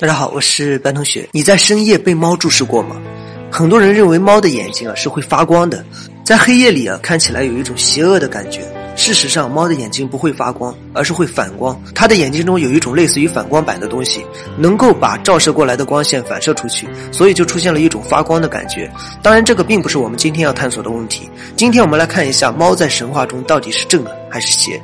大家好，我是班同学。你在深夜被猫注视过吗？很多人认为猫的眼睛啊是会发光的，在黑夜里啊看起来有一种邪恶的感觉。事实上，猫的眼睛不会发光，而是会反光。它的眼睛中有一种类似于反光板的东西，能够把照射过来的光线反射出去，所以就出现了一种发光的感觉。当然，这个并不是我们今天要探索的问题。今天我们来看一下猫在神话中到底是正还是邪。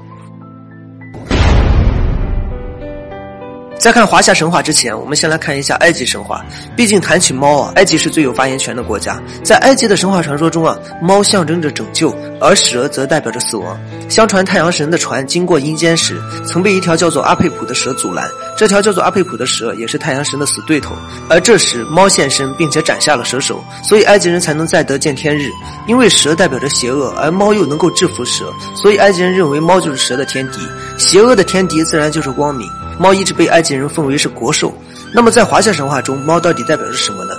在看华夏神话之前，我们先来看一下埃及神话。毕竟谈起猫啊，埃及是最有发言权的国家。在埃及的神话传说中啊，猫象征着拯救，而蛇则代表着死亡。相传太阳神的船经过阴间时，曾被一条叫做阿佩普的蛇阻拦。这条叫做阿佩普的蛇也是太阳神的死对头。而这时猫现身，并且斩下了蛇首，所以埃及人才能再得见天日。因为蛇代表着邪恶，而猫又能够制服蛇，所以埃及人认为猫就是蛇的天敌。邪恶的天敌自然就是光明。猫一直被埃及人奉为是国兽，那么在华夏神话中，猫到底代表着什么呢？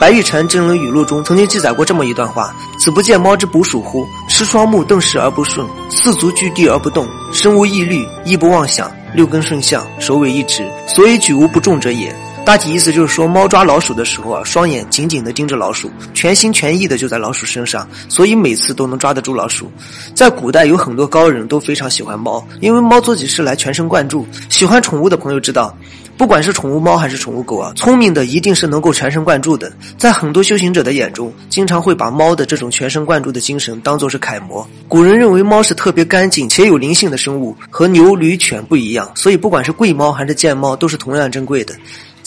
白玉蟾真人语录中曾经记载过这么一段话：“子不见猫之捕鼠乎？失双目，瞪视而不顺，四足居地而不动，身无一虑，亦不妄想，六根顺向，首尾一直，所以举无不中者也。”大体意思就是说，猫抓老鼠的时候啊，双眼紧紧地盯着老鼠，全心全意的就在老鼠身上，所以每次都能抓得住老鼠。在古代，有很多高人都非常喜欢猫，因为猫做起事来全神贯注。喜欢宠物的朋友知道，不管是宠物猫还是宠物狗啊，聪明的一定是能够全神贯注的。在很多修行者的眼中，经常会把猫的这种全神贯注的精神当做是楷模。古人认为猫是特别干净且有灵性的生物，和牛、驴、犬不一样，所以不管是贵猫还是贱猫，都是同样珍贵的。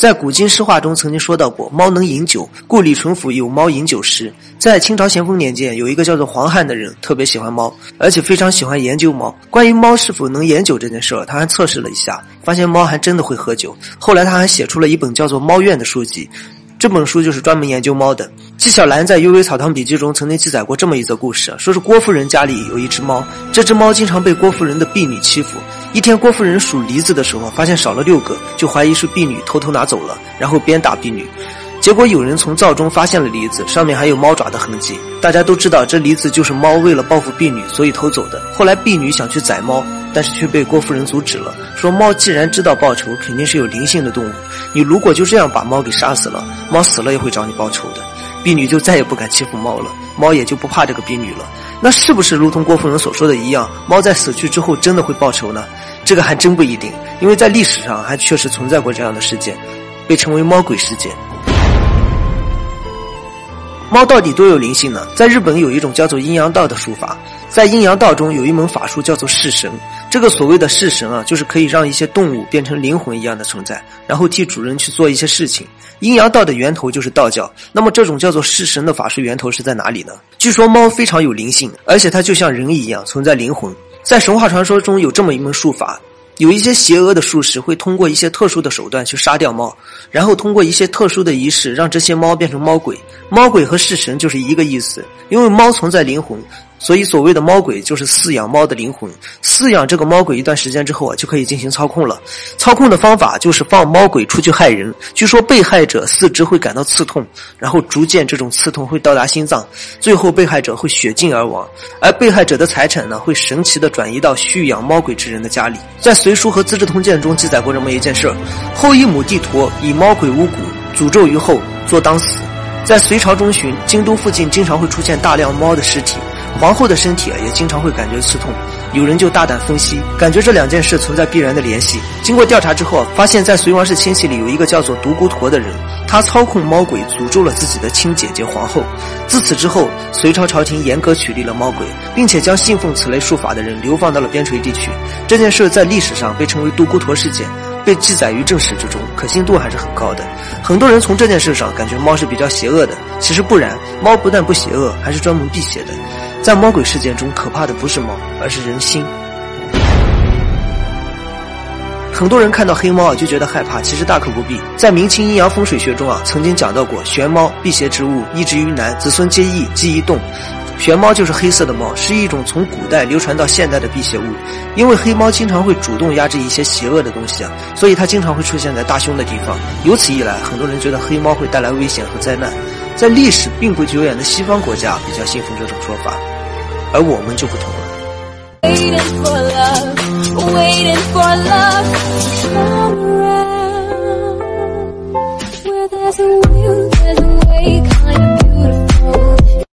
在古今诗话中曾经说到过，猫能饮酒，故李淳府有猫饮酒诗。在清朝咸丰年间，有一个叫做黄汉的人，特别喜欢猫，而且非常喜欢研究猫。关于猫是否能饮酒这件事儿，他还测试了一下，发现猫还真的会喝酒。后来他还写出了一本叫做《猫院》的书籍。这本书就是专门研究猫的。纪晓岚在《幽微草堂笔记》中曾经记载过这么一则故事：说是郭夫人家里有一只猫，这只猫经常被郭夫人的婢女欺负。一天，郭夫人数梨子的时候，发现少了六个，就怀疑是婢女偷偷拿走了，然后鞭打婢女。结果有人从灶中发现了梨子，上面还有猫爪的痕迹。大家都知道，这梨子就是猫为了报复婢女，所以偷走的。后来婢女想去宰猫，但是却被郭夫人阻止了，说猫既然知道报仇，肯定是有灵性的动物。你如果就这样把猫给杀死了，猫死了也会找你报仇的。婢女就再也不敢欺负猫了，猫也就不怕这个婢女了。那是不是如同郭夫人所说的一样，猫在死去之后真的会报仇呢？这个还真不一定，因为在历史上还确实存在过这样的事件，被称为猫鬼事件。猫到底多有灵性呢？在日本有一种叫做阴阳道的术法，在阴阳道中有一门法术叫做弑神。这个所谓的弑神啊，就是可以让一些动物变成灵魂一样的存在，然后替主人去做一些事情。阴阳道的源头就是道教。那么这种叫做弑神的法术源头是在哪里呢？据说猫非常有灵性，而且它就像人一样存在灵魂。在神话传说中有这么一门术法。有一些邪恶的术士会通过一些特殊的手段去杀掉猫，然后通过一些特殊的仪式让这些猫变成猫鬼。猫鬼和弑神就是一个意思，因为猫存在灵魂。所以，所谓的猫鬼就是饲养猫的灵魂。饲养这个猫鬼一段时间之后啊，就可以进行操控了。操控的方法就是放猫鬼出去害人。据说被害者四肢会感到刺痛，然后逐渐这种刺痛会到达心脏，最后被害者会血尽而亡。而被害者的财产呢，会神奇的转移到蓄养猫鬼之人的家里。在《隋书》和《资治通鉴》中记载过这么一件事：后一母帝陀以猫鬼巫蛊，诅咒于后，作当死。在隋朝中旬，京都附近经常会出现大量猫的尸体。皇后的身体，也经常会感觉刺痛。有人就大胆分析，感觉这两件事存在必然的联系。经过调查之后，发现，在隋王室亲戚里有一个叫做独孤陀的人，他操控猫鬼，诅咒了自己的亲姐姐皇后。自此之后，隋朝朝廷严格取缔了猫鬼，并且将信奉此类术法的人流放到了边陲地区。这件事在历史上被称为独孤陀事件。被记载于正史之中，可信度还是很高的。很多人从这件事上感觉猫是比较邪恶的，其实不然，猫不但不邪恶，还是专门辟邪的。在猫鬼事件中，可怕的不是猫，而是人心。很多人看到黑猫啊就觉得害怕，其实大可不必。在明清阴阳风水学中啊，曾经讲到过玄猫辟邪之物，一直于南，子孙皆易，即一动。玄猫就是黑色的猫，是一种从古代流传到现代的辟邪物。因为黑猫经常会主动压制一些邪恶的东西啊，所以它经常会出现在大凶的地方。由此一来，很多人觉得黑猫会带来危险和灾难。在历史并不久远的西方国家比较信奉这种说法，而我们就不同了。